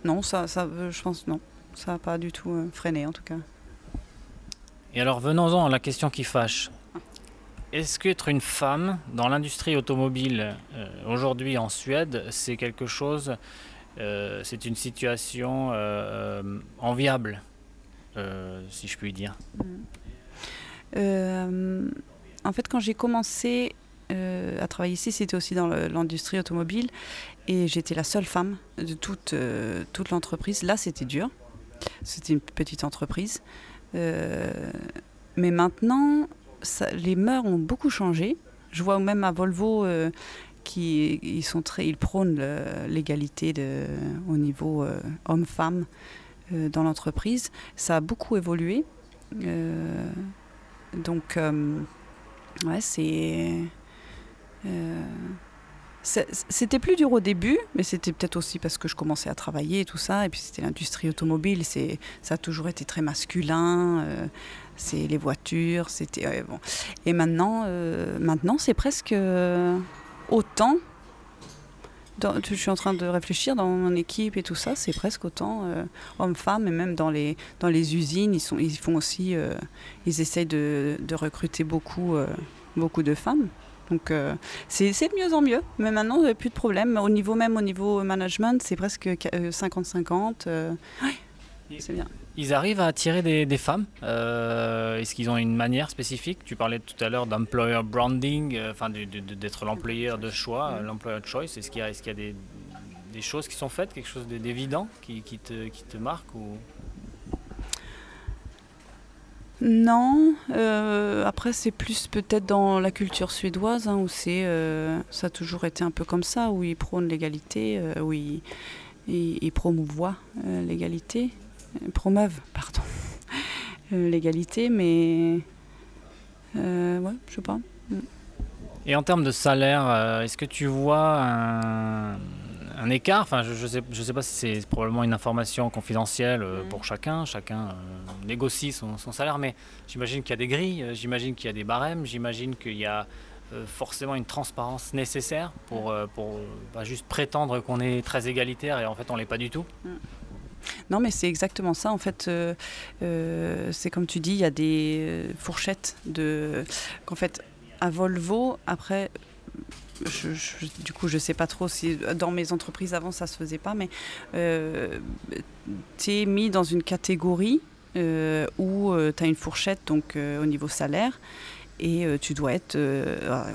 non, ça, ça, je pense non ça n'a pas du tout euh, freiné en tout cas. Et alors venons-en à la question qui fâche. Est-ce qu'être une femme dans l'industrie automobile euh, aujourd'hui en Suède, c'est quelque chose, euh, c'est une situation enviable, si je puis dire? En fait, quand j'ai commencé à travailler ici, c'était aussi dans l'industrie automobile et j'étais la seule femme de toute, toute l'entreprise. Là, c'était dur c'était une petite entreprise. Euh, mais maintenant, les mœurs ont beaucoup changé. Je vois même à Volvo euh, qui ils sont très, ils prônent l'égalité au niveau euh, homme-femme dans l'entreprise. Ça a beaucoup évolué. donc, ouais, c'est c'était plus dur au début, mais c'était peut-être aussi parce que je commençais à travailler et tout ça. Et puis c'était l'industrie automobile, ça a toujours été très masculin. Euh, c'est les voitures, c'était bon. Et maintenant, euh, maintenant c'est presque autant. je suis en train de réfléchir dans mon équipe et tout ça, c'est presque autant euh, hommes-femmes et même dans les, dans les usines, ils, sont, ils font aussi, euh, ils essayent de, de recruter beaucoup, euh, beaucoup de femmes. Donc c'est de mieux en mieux, mais maintenant il n'y a plus de problème. Au niveau même au niveau management, c'est presque 50-50. c'est bien. Ils arrivent à attirer des, femmes euh, Est-ce qu'ils ont une manière spécifique? Tu parlais tout à l'heure d'employer branding, euh, enfin d'être l'employeur de choix, mm. l'employer choice. Est-ce qu'il y a, est qu'il y a des, choses qui sont faites, quelque chose d'évident qui, te, qui te marque ou... Non, euh, après c'est plus peut-être dans la culture suédoise hein, où c'est, ça a toujours été un peu comme ça, où ils prônent l'égalité, où ils, ils promouvoient l'égalité promeuvent pardon, euh, l'égalité, mais euh, ouais, je sais pas. Et en termes de salaire, euh, est-ce que tu vois un, écart Enfin, je ne sais, je sais pas si c'est probablement une information confidentielle mm. pour chacun. Chacun négocie son, salaire, mais j'imagine qu'il y a des grilles, j'imagine qu'il y a des barèmes, j'imagine qu'il y a forcément une transparence nécessaire pour, pour pas juste prétendre qu'on est très égalitaire et en fait on l'est pas du tout. Mm. Non, mais c'est exactement ça. En fait, euh, euh, c'est comme tu dis, il y a des euh, fourchettes de. Qu'en fait, à Volvo, après. Du coup, je sais pas trop si dans mes entreprises avant ça se faisait pas, mais tu es mis dans une catégorie où tu as une fourchette donc au niveau salaire et tu dois être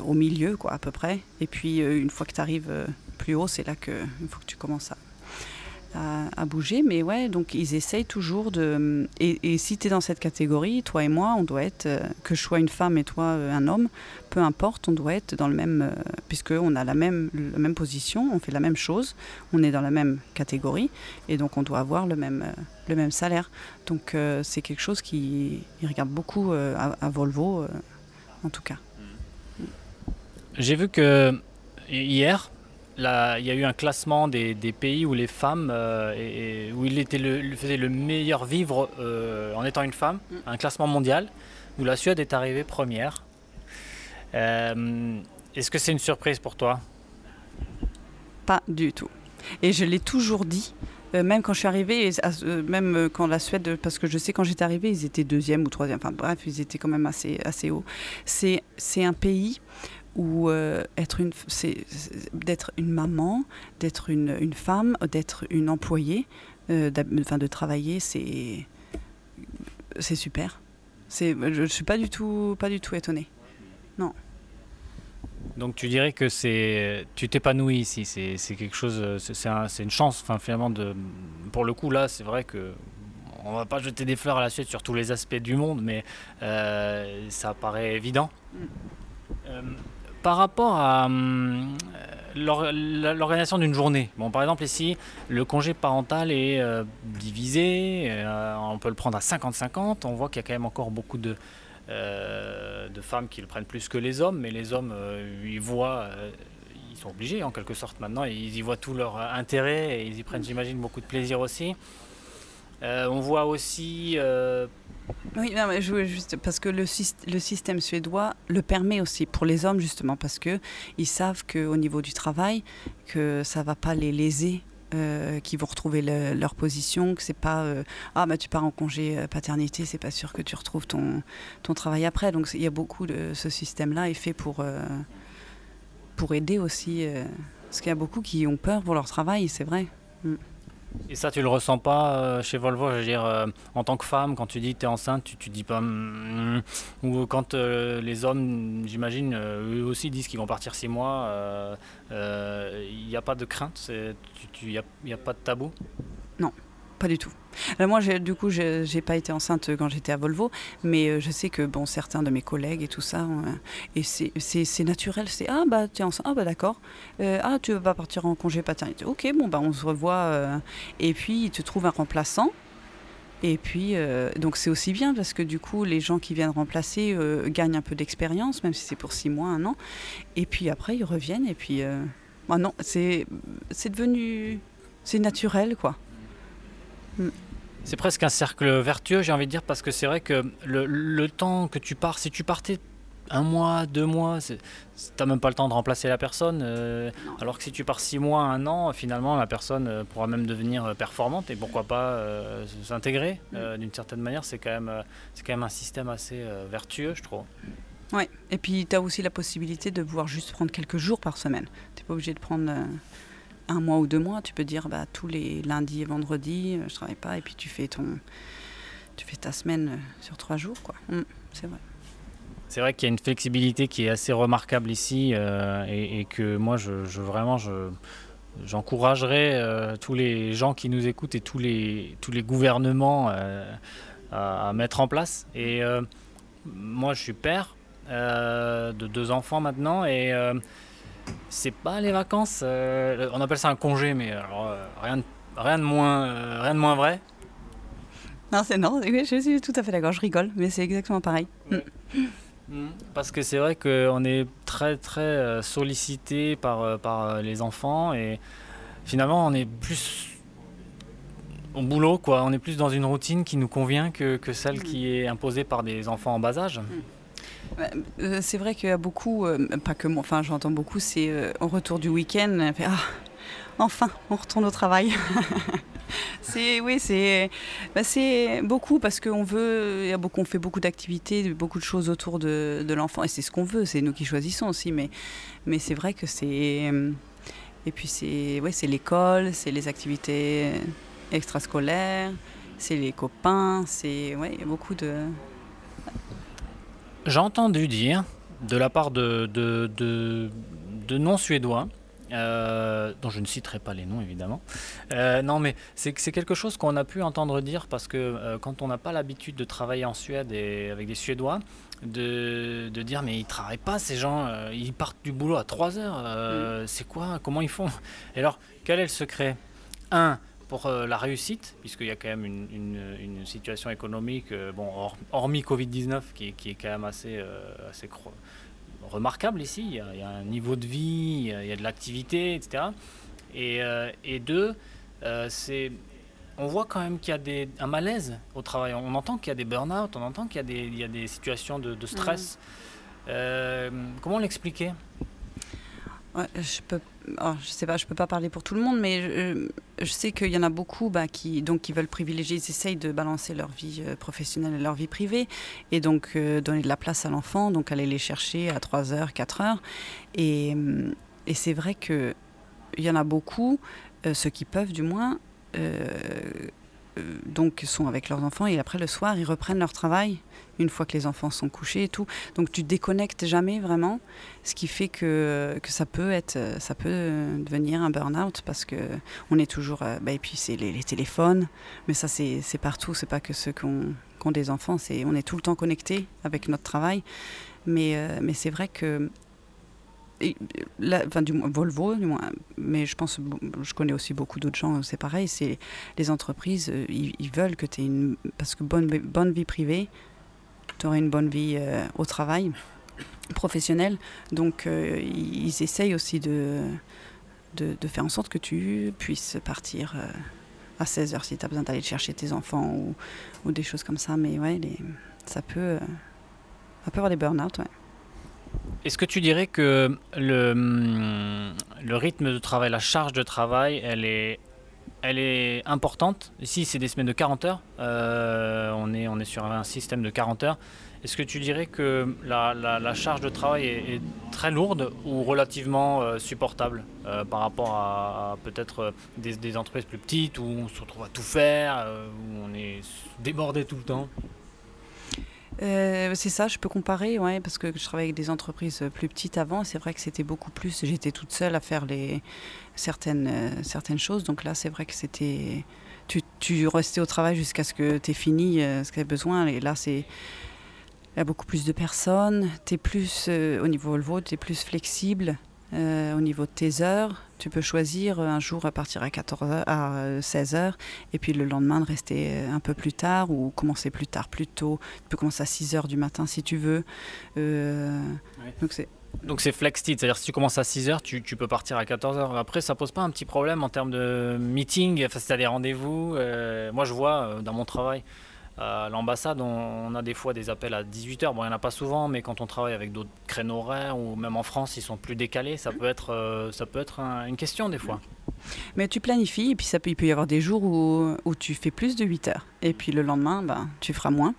au milieu quoi à peu près. Et puis une fois que tu arrives plus haut, c'est là que faut que tu commences à à, bouger. Mais ouais, donc ils essayent toujours de. Et, si tu es dans cette catégorie, toi et moi, on doit être, euh, que je sois une femme et toi euh, un homme, peu importe, on doit être dans le même. Euh, puisque on a la même, même position, on fait la même chose, on est dans la même catégorie, et donc on doit avoir le même, le même salaire. Donc c'est quelque chose qui regarde beaucoup à, à, Volvo, en tout cas. J'ai vu que hier, il y a eu un classement des, pays où les femmes, euh, et, où il était le, faisait le meilleur vivre euh, en étant une femme, mm. un classement mondial, où la Suède est arrivée première. Euh, est-ce que c'est une surprise pour toi? Pas du tout. Et je l'ai toujours dit, même quand je suis arrivée, même quand la Suède, parce que je sais quand j'étais arrivée, ils étaient deuxième ou troisième, enfin bref, ils étaient quand même assez, assez hauts. C'est un pays ou euh, être une, c'est, d'être une maman, d'être une, une femme, d'être une employée, euh, enfin de travailler, c'est, c'est super. C'est, je ne suis pas du tout, pas du tout étonnée. Non. Donc tu dirais que c'est, tu t'épanouis ici, c'est, c'est quelque chose, c'est, c'est une chance, enfin finalement de, pour le coup là, c'est vrai que on va pas jeter des fleurs à la suite sur tous les aspects du monde, mais euh, ça paraît évident. Mm par rapport à euh, l'organisation d'une journée, bon, par exemple ici, le congé parental est euh, divisé, euh, on peut le prendre à 50-50, on voit qu'il y a quand même encore beaucoup de, de femmes qui le prennent plus que les hommes, mais les hommes, ils voient, ils sont obligés en quelque sorte maintenant, ils y voient tout leur intérêt et ils y prennent, j'imagine, beaucoup de plaisir aussi. on voit aussi oui, mais je, juste parce que le, système suédois le permet aussi pour les hommes justement parce que ils savent qu'au niveau du travail que ça va pas les léser. Euh, qui vont retrouver leur position, que c'est pas euh, ah bah tu pars en congé euh, paternité, c'est pas sûr que tu retrouves ton, travail après. Donc il y a beaucoup de ce système-là est fait pour pour aider aussi parce qu'il y a beaucoup qui ont peur pour leur travail, c'est vrai. Mm. Et ça, tu le ressens pas euh, chez Volvo Je veux dire, euh, en tant que femme, quand tu dis que tu es enceinte, tu, tu dis pas. Mm, mm. ou quand euh, les hommes, j'imagine, eux aussi disent qu'ils vont partir six mois, il n'y a pas de crainte Il n'y a, a, pas de tabou? Non, pas du tout. Euh, moi, du coup, je n'ai pas été enceinte quand j'étais à Volvo, mais euh, je sais que bon, certains de mes collègues et tout ça, euh, et c'est naturel. C'est ah bah tu es enceinte, ah bah d'accord, ah tu vas partir en congé paternité, ok bon bah on se revoit, et puis ils te trouvent un remplaçant. Et puis, donc c'est aussi bien parce que du coup, les gens qui viennent remplacer gagnent un peu d'expérience, même si c'est pour six mois, un an. Et puis après, ils reviennent. Et puis, bah non, c'est devenu, c'est naturel, quoi. Mm. C'est presque un cercle vertueux, j'ai envie de dire, parce que c'est vrai que le, temps que tu pars, si tu partais un mois, deux mois, t'as même pas le temps de remplacer la personne. alors que si tu pars six mois, un an, finalement, la personne pourra même devenir performante et pourquoi pas s'intégrer mm. d'une certaine manière. C'est quand, même, quand même un système assez vertueux, je trouve. Ouais, et puis tu as aussi la possibilité de pouvoir juste prendre quelques jours par semaine. Tu n'es pas obligé de prendre un mois ou deux mois. Tu peux dire bah, tous les lundis et vendredis, je travaille pas, et puis tu fais ton tu fais ta semaine sur trois jours, quoi. Mm, c'est vrai. C'est vrai qu'il y a une flexibilité qui est assez remarquable ici euh, et, que moi, je, vraiment, je, j'encouragerais euh, tous les gens qui nous écoutent et tous les, tous les gouvernements euh, à, mettre en place. Et moi, je suis père de deux enfants maintenant et c'est pas les vacances. on appelle ça un congé, mais rien, rien, de moins, rien de moins vrai. Non, c'est non, je suis tout à fait d'accord, je rigole, mais c'est exactement pareil. Mm. Mm. Parce que c'est vrai qu'on est très très euh, sollicité par, euh, par euh, les enfants et finalement on est plus au boulot, quoi. On est plus dans une routine qui nous convient que, que celle mm. qui est imposée par des enfants en bas âge. C'est vrai qu'il y a beaucoup, pas que moi, enfin j'entends beaucoup, c'est au retour du week-end, ah, enfin, on retourne au travail. c'est oui, bah, c'est beaucoup parce qu'on veut, y a beaucoup, on fait beaucoup d'activités, beaucoup de choses autour de, l'enfant et c'est ce qu'on veut. C'est nous qui choisissons aussi, mais mais c'est vrai que c'est et puis c'est ouais, c'est l'école, c'est les activités extrascolaires, c'est les copains, c'est ouais, y a beaucoup de. J'ai entendu dire de la part de, de, de, de non-suédois euh, dont je ne citerai pas les noms évidemment. Euh, non, mais c'est quelque chose qu'on a pu entendre dire parce que euh, quand on n'a pas l'habitude de travailler en Suède et avec des Suédois, de, de dire mais ils travaillent pas ces gens, ils partent du boulot à 3 heures, mm. c'est quoi, comment ils font? Et alors, quel est le secret? Un, pour la réussite, puisqu'il y a quand même une, une, situation économique, bon, hormis Covid-19, qui, qui, est quand même assez, assez remarquable ici. Il y, a, un niveau de vie, il y a, de l'activité, etc. Et, euh, et deux, euh, c'est on voit quand même qu'il y a des, un malaise au travail. On entend qu'il y a des burn-out, on entend qu'il y, a des, il y a des situations de, stress. Euh, comment l'expliquer? Je peux, oh, je sais pas, je peux pas parler pour tout le monde, mais je, sais qu'il y en a beaucoup bah, qui, donc, qui veulent privilégier, ils essayent de balancer leur vie euh, professionnelle et leur vie privée, et donc euh, donner de la place à l'enfant, donc aller les chercher à 3 heures, 4 heures. Et, c'est vrai qu'il y en a beaucoup, euh, ceux qui peuvent du moins, donc sont avec leurs enfants, et après le soir, ils reprennent leur travail une fois que les enfants sont couchés et tout. Donc tu déconnectes jamais vraiment, ce qui fait que, que ça peut être, ça peut devenir un burn-out parce que on est toujours, euh, bah, et puis c'est les, téléphones, mais ça c'est partout, c'est pas que ceux qui ont, des enfants, c'est on est tout le temps connecté avec notre travail, mais euh, mais c'est vrai que enfin, du moins Volvo, du moins, mais je pense, je connais aussi beaucoup d'autres gens, c'est pareil, c'est les entreprises, euh, ils, ils, veulent que tu aies une, parce que bonne, bonne vie privée, tu aurais une bonne vie euh, au travail professionnel. Donc euh, ils essayent aussi de, de, faire en sorte que tu puisses partir euh, à 16h si tu as besoin d'aller chercher tes enfants ou, ou, des choses comme ça. Mais ouais, ça, peut, ça peut avoir des burn-out. Est-ce que tu dirais que le, hum, le rythme de travail, la charge de travail, elle est elle est importante. Ici, c'est des semaines de 40 heures. Euh, on, est, on est sur un système de 40 heures. Est-ce que tu dirais que la, charge de travail est, très lourde ou relativement euh, supportable euh, par rapport à, peut-être des, entreprises plus petites où on se retrouve à tout faire, où on est débordé tout le temps? C'est ça, je peux comparer, ouais, parce que je travaillais avec des entreprises plus petites avant. C'est vrai que c'était beaucoup plus. J'étais toute seule à faire les, certaines, euh, certaines choses. Donc là, c'est vrai que c'était. Tu, restais au travail jusqu'à ce que tu aies fini euh, ce que tu as besoin. Et là, c'est. Il y a beaucoup plus de personnes. Tu es plus, euh, au niveau Volvo, tu es plus flexible. au niveau de tes heures, tu peux choisir un jour à partir à, 14 à 16 heures et puis le lendemain de rester un peu plus tard ou commencer plus tard, plus tôt. Tu peux commencer à 6 heures du matin si tu veux. Donc c'est donc c'est flexed, c'est-à-dire si tu commences à 6h, tu, tu, peux partir à 14h. Après, ça pose pas un petit problème en termes de meeting, enfin, si tu as des rendez-vous. Euh, moi, je vois euh, dans mon travail, À l'ambassade, on, a des fois des appels à 18h. Bon, il n'y en a pas souvent, mais quand on travaille avec d'autres créneaux horaires, ou même en France, ils sont plus décalés, ça peut être, euh, ça peut être une question des fois. Mais tu planifies, et puis ça peut, il peut y avoir des jours où, où tu fais plus de 8 heures. Et puis le lendemain, ben, tu feras moins.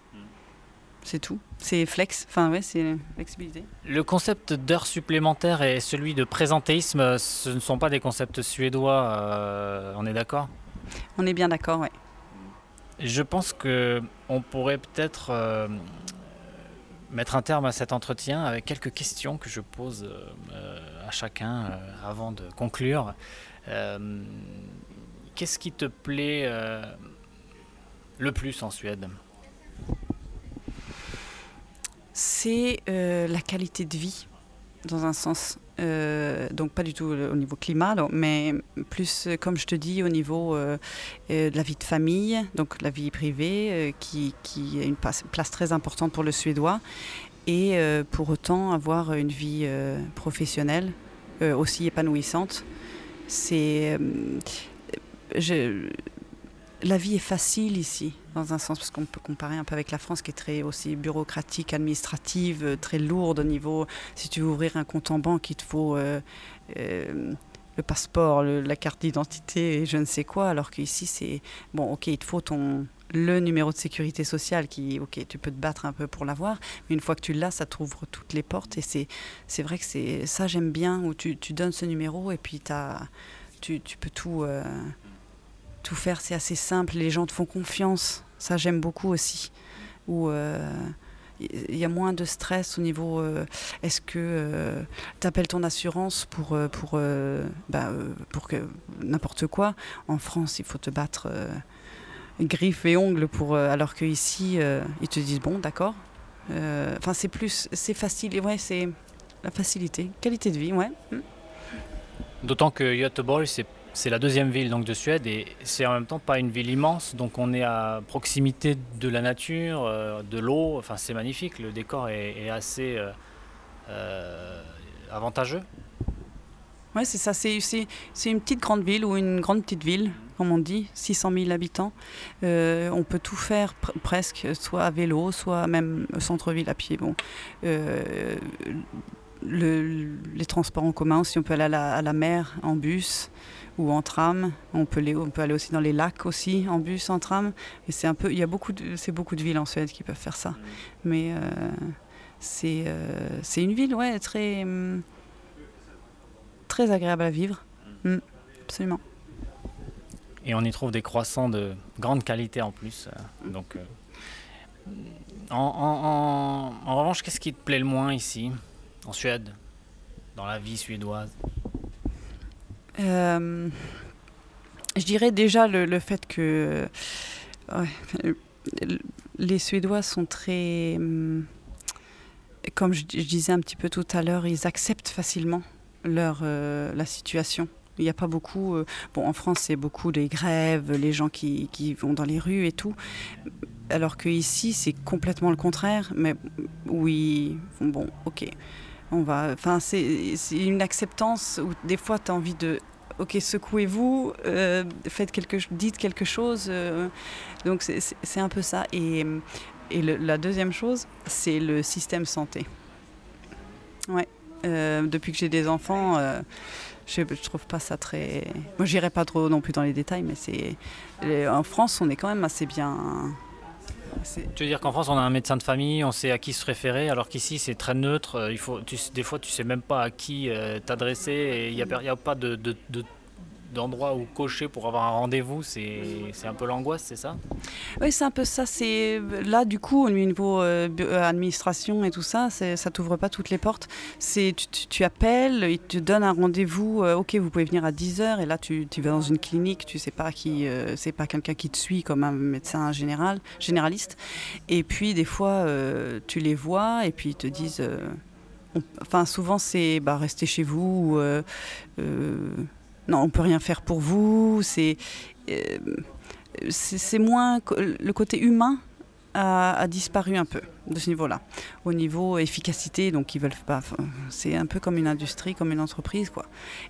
C'est tout. C'est flex. Enfin, ouais, c'est flexibilité. Le concept d'heure supplémentaire et celui de présentéisme, ce ne sont pas des concepts suédois. Euh, on est d'accord? On est bien d'accord, oui. Je pense que on pourrait peut-être euh, mettre un terme à cet entretien avec quelques questions que je pose euh, à chacun avant de conclure. Qu'est-ce qui te plaît le plus en Suède? C'est euh, la qualité de vie, dans un sens. Euh, donc pas du tout au niveau climat, mais plus, euh, comme je te dis, au niveau de la vie de famille, donc la vie privée, qui, qui a une place, très importante pour le Suédois, et pour autant avoir une vie professionnelle aussi épanouissante. C'est la vie est facile ici, dans un sens, parce qu'on peut comparer un peu avec la France, qui est très aussi bureaucratique, administrative, euh, très lourde au niveau. Si tu veux ouvrir un compte en banque, il te faut euh, euh, le passeport, la carte d'identité je ne sais quoi, alors qu'ici, c'est bon, ok, il te faut ton le numéro de sécurité sociale qui, ok, tu peux te battre un peu pour l'avoir, mais une fois que tu l'as, ça t'ouvre toutes les portes et c'est, c'est vrai que c'est ça j'aime bien où tu, donnes ce numéro et puis tu peux tout tout faire, c'est assez simple. Les gens te font confiance. Ça, j'aime beaucoup aussi. Où il euh, y a moins de stress au niveau euh, est-ce que euh, tu appelles ton assurance pour, pour, bah, pour que n'importe quoi? En France, il faut te battre griffes et ongles pour, alors qu'ici, ils te disent bon, d'accord. Enfin, c'est plus, c'est facile. Ouais, c'est la facilité, qualité de vie, ouais. Hmm. D'autant que Göteborg, c'est c'est la deuxième ville donc, de Suède et c'est en même temps pas une ville immense, donc on est à proximité de la nature, euh, de l'eau, enfin c'est magnifique, le décor est, assez euh, euh, avantageux. Oui, c'est ça, c'est, une petite grande ville ou une grande petite ville, comme on dit, 600 000 habitants. on peut tout faire presque, soit à vélo, soit même au centre-ville à pied. Bon, les transports en commun, si on peut aller à la mer en bus ou en tram. On peut, aller, on peut aller aussi dans les lacs aussi, en bus, en tram. Et c'est un peu, il y a beaucoup de, c'est beaucoup de villes en Suède qui peuvent faire ça. Mais euh, c'est, euh, c'est une ville, ouais, très, très agréable à vivre. Mm, absolument. Et on y trouve des croissants de grande qualité en plus. Euh, donc, en, en, en revanche, qu'est-ce qui te plaît le moins ici, en Suède, dans la vie suédoise? Euh, je dirais déjà le, fait que les Suédois sont très, hum, comme je, disais un petit peu tout à l'heure, ils acceptent facilement leur, euh, la situation. Il n'y a pas beaucoup. Euh, bon, en France, c'est beaucoup des grèves, les gens qui, qui, vont dans les rues et tout. Alors qu'ici, c'est complètement le contraire. Mais oui, bon, ok. On va. Enfin, c'est une acceptance où des fois, tu as envie de ok, secouez-vous, euh, faites quelque, dites quelque chose. Euh, donc c'est un peu ça. Et, la deuxième chose, c'est le système santé. Ouais. Euh, depuis que j'ai des enfants, je, je, trouve pas ça très. Moi, j'irai pas trop non plus dans les détails, mais c'est en France, on est quand même assez bien. Tu veux dire qu'en France, on a un médecin de famille, on sait à qui se référer, alors qu'ici, c'est très neutre. Il faut, des fois, tu sais même pas à qui t'adresser et il n'y a, pas de d'endroits où cocher pour avoir un rendez-vous, c'est un peu l'angoisse, c'est ça? Oui, c'est un peu ça. C'est là du coup au niveau euh, euh, administration et tout ça, ça t'ouvre pas toutes les portes. Tu, tu, appelles, ils te donnent un rendez-vous. Euh, ok, vous pouvez venir à 10 h et là tu, vas dans une clinique, tu sais pas qui, c'est pas quelqu'un qui te suit comme un médecin général, généraliste. Et puis des fois tu les vois et puis ils te disent. enfin, souvent, c'est bah, rester chez vous non, on peut rien faire pour vous. C'est euh, c'est moins le côté humain a, disparu un peu de ce niveau-là. Au niveau efficacité, donc ils veulent pas. C'est un peu comme une industrie, comme une entreprise, quoi.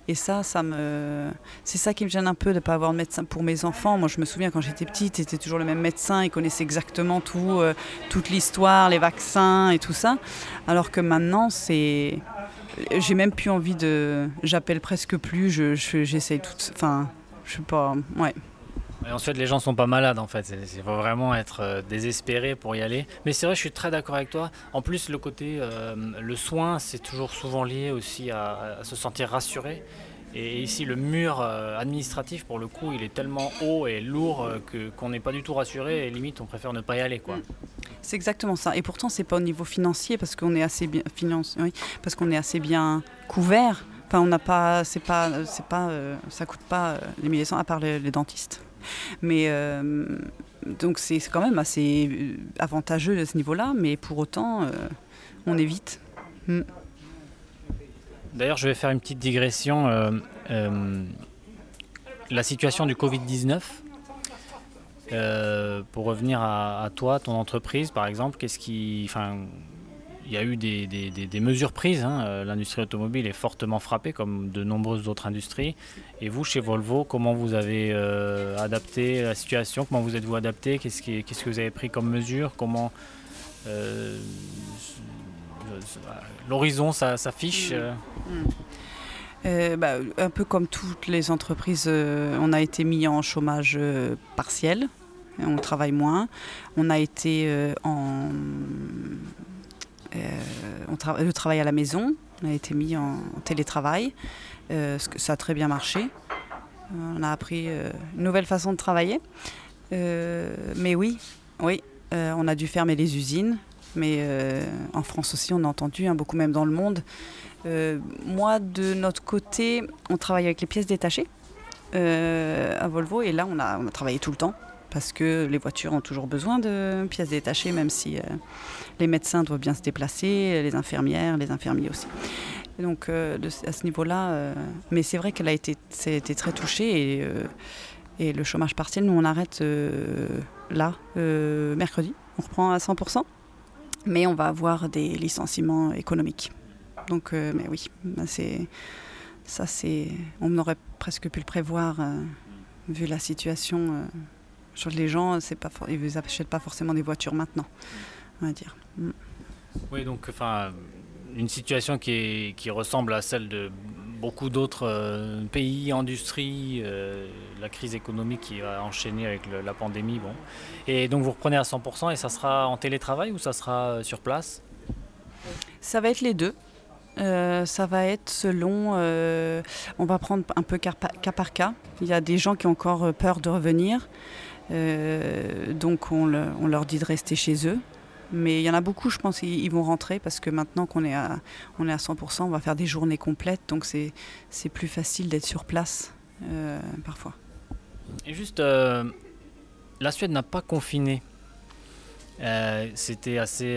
Et ça, ça me, c'est ça qui me gêne un peu de pas avoir de médecin pour mes enfants. Moi, je me souviens quand j'étais petite, c'était toujours le même médecin, il connaissait exactement tout, euh, toute l'histoire, les vaccins et tout ça. Alors que maintenant, c'est, j'ai même plus envie de, j'appelle presque plus, je, j'essaye tout, enfin, je sais pas, ouais. Et ensuite, les gens sont pas malades en fait. Il faut vraiment être euh, désespéré pour y aller. Mais c'est vrai, je suis très d'accord avec toi. En plus, le côté, euh, le soin, c'est toujours souvent lié aussi à, se sentir rassuré. Et ici, le mur euh, administratif, pour le coup, il est tellement haut et lourd que qu'on n'est pas du tout rassuré et limite, on préfère ne pas y aller, quoi. Mm. C'est exactement ça. Et pourtant, c'est pas au niveau financier parce qu'on est assez bien, parce qu'on est assez bien couvert. Enfin, on n'a pas, c'est pas, c'est pas, ça coûte pas les milliers à part les dentistes. Mais euh, donc c'est quand même assez euh, avantageux à ce niveau-là, mais pour autant, euh, on évite. D'ailleurs, je vais faire une petite digression. la situation du Covid-19, pour revenir à, toi, ton entreprise, par exemple, qu'est-ce qui, il y a eu des, mesures prises. Hein. Euh, l'industrie automobile est fortement frappée, comme de nombreuses autres industries. Et vous, chez Volvo, comment vous avez euh, adapté la situation? Comment vous êtes-vous adapté? Qu'est-ce, que vous avez pris comme mesures Comment euh, l'horizon s'affiche mmh. mmh. bah, Un peu comme toutes les entreprises, on a été mis en chômage partiel. On travaille moins. On a été en euh, le travail à la maison on a été mis en, télétravail. Euh, ça a très bien marché. Euh, on a appris une nouvelle façon de travailler. mais oui, oui, on a dû fermer les usines. Mais en France aussi, on a entendu, hein, beaucoup même dans le monde. moi, de notre côté, on travaille avec les pièces détachées à Volvo. Et là, on a, travaillé tout le temps parce que les voitures ont toujours besoin de pièces détachées, même si euh, les médecins doivent bien se déplacer, les infirmières, les infirmiers aussi. donc euh, à ce niveau-là, euh, mais c'est vrai qu'elle a été, été, très touchée et, et, le chômage partiel, nous on arrête là, mercredi, on reprend à 100%, mais on va avoir des licenciements économiques. Donc, mais oui, c'est ça, c'est, on aurait presque pu le prévoir vu la situation les gens, c'est pas, ils n'achètent pas forcément des voitures maintenant, on va dire. Mm. Oui, donc enfin, une situation qui, ressemble à celle de beaucoup d'autres euh, pays, industries, euh, la crise économique qui va enchaîner avec la pandémie. Bon. Et donc vous reprenez à 100% et ça sera en télétravail ou ça sera euh, sur place? Ça va être les deux. ça va être selon, on va prendre un peu cas par cas. Il y a des gens qui ont encore peur de revenir. Donc on, leur dit de rester chez eux. Mais il y en a beaucoup, je pense, ils vont rentrer parce que maintenant qu'on est à, on est à 100%, on va faire des journées complètes. Donc c'est, plus facile d'être sur place euh, parfois. Et juste, euh, la Suède n'a pas confiné. c'était assez.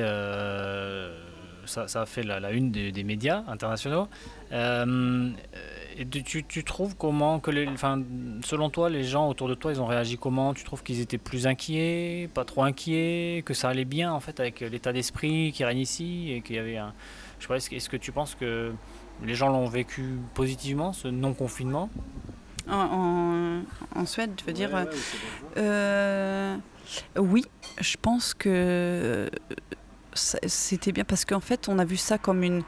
Ça, a fait la, une des, médias internationaux. Et tu, tu, trouves comment que les, enfin, selon toi, les gens autour de toi, ils ont réagi comment? Tu trouves qu'ils étaient plus inquiets, pas trop inquiets, que ça allait bien en fait avec l'état d'esprit qui règne ici et qu'il y avait un, je sais est-ce que tu penses que les gens l'ont vécu positivement ce non confinement en, en, Suède, tu veux dire euh, Oui, je pense que c'était bien parce qu'en fait, on a vu ça comme une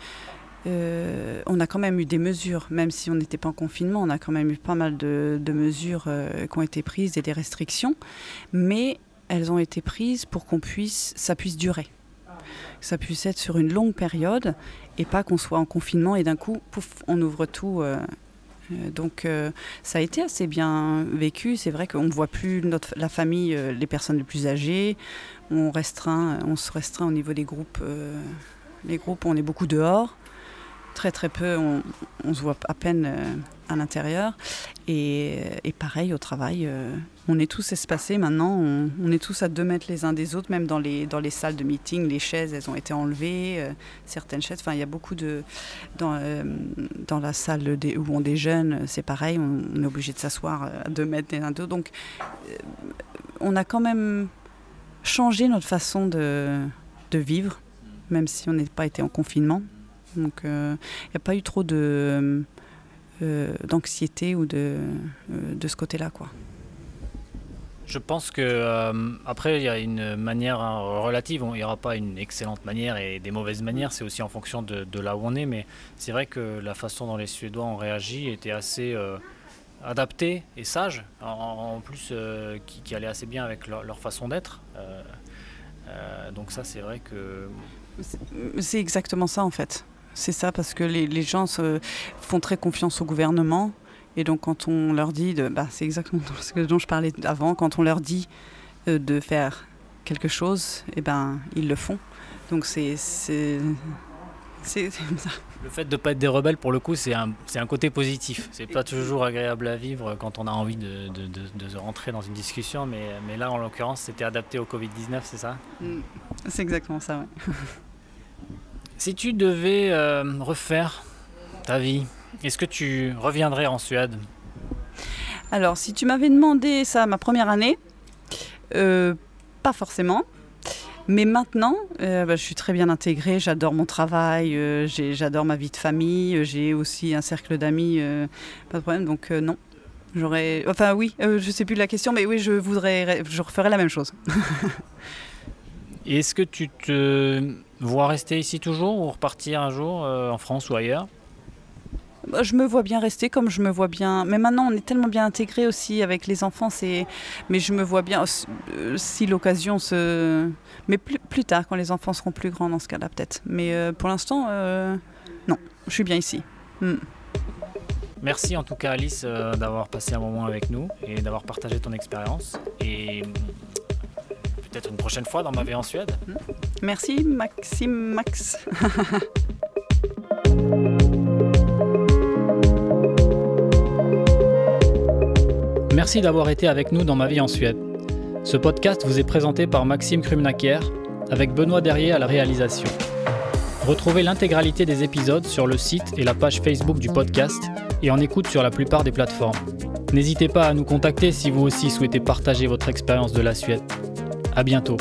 euh, on a quand même eu des mesures, même si on n'était pas en confinement, on a quand même eu pas mal de, mesures euh, qui ont été prises et des restrictions, mais elles ont été prises pour qu'on puisse, ça puisse durer, ça puisse être sur une longue période et pas qu'on soit en confinement et d'un coup, pouf, on ouvre tout. Euh, donc ça a été assez bien vécu. C'est vrai qu'on ne voit plus notre, la famille, les personnes les plus âgées. On, restreint, on se restreint au niveau des groupes. les groupes, on est beaucoup dehors très très peu, on, se voit à peine euh, à l'intérieur. Et, pareil au travail, euh, on est tous espacés maintenant, on, est tous à deux mètres les uns des autres, même dans les, dans les salles de meeting, les chaises, elles ont été enlevées, euh, certaines chaises, enfin il y a beaucoup de... Dans, la salle des, où on déjeune, c'est pareil, on, est obligé de s'asseoir à deux mètres les uns des autres. Donc on a quand même changé notre façon de, de vivre, même si on n'a pas été en confinement. Donc il n'y a pas eu trop de d'anxiété ou de, de ce côté-là. quoi. Je pense que euh, après il y a une manière hein, relative, il n'y aura pas une excellente manière et des mauvaises manières, c'est aussi en fonction de, là où on est, mais c'est vrai que la façon dont les Suédois ont réagi était assez euh, adaptée et sage, en, plus euh, qui, allait assez bien avec leur, façon d'être. donc ça c'est vrai que... C'est exactement ça en fait. C'est ça parce que les, les gens se font très confiance au gouvernement. Et donc quand on leur dit, de, bah, c'est exactement ce dont je parlais avant, quand on leur dit euh, de faire quelque chose, et eh ben ils le font. Donc c'est c'est ça. Le fait de ne pas être des rebelles, pour le coup, c'est un, un, côté positif. C'est pas toujours agréable à vivre quand on a envie de, de, de, rentrer dans une discussion, mais, mais là, en l'occurrence, c'était adapté au Covid-19, c'est ça? Mm. C'est exactement ça, oui. si tu devais euh, refaire ta vie, est-ce que tu reviendrais en Suède? Alors, si tu m'avais demandé ça ma première année, euh, pas forcément. Mais maintenant, euh, bah, je suis très bien intégrée, j'adore mon travail, j'adore ma vie de famille, j'ai aussi un cercle d'amis, pas de problème, donc non. J'aurais, enfin oui, je sais plus la question, mais oui, je voudrais, je referais la même chose. Est-ce que tu te vois rester ici toujours ou repartir un jour en France ou ailleurs? Bah, je me vois bien rester comme je me vois bien. Mais maintenant, on est tellement bien intégré aussi avec les enfants. C'est... Mais je me vois bien euh, si l'occasion se. Mais plus, plus, tard, quand les enfants seront plus grands, dans ce cas-là, peut-être. Mais euh, pour l'instant, euh, non, je suis bien ici. Hmm. Merci en tout cas, Alice, d'avoir passé un moment avec nous et d'avoir partagé ton expérience. Et peut-être une prochaine fois dans ma vie en Suède. Merci, Maxime Max. Merci d'avoir été avec nous dans Ma vie en Suède. Ce podcast vous est présenté par Maxime Krumnaker avec Benoît Derrier à la réalisation. Retrouvez l'intégralité des épisodes sur le site et la page Facebook du podcast et en écoute sur la plupart des plateformes. N'hésitez pas à nous contacter si vous aussi souhaitez partager votre expérience de la Suède. À bientôt.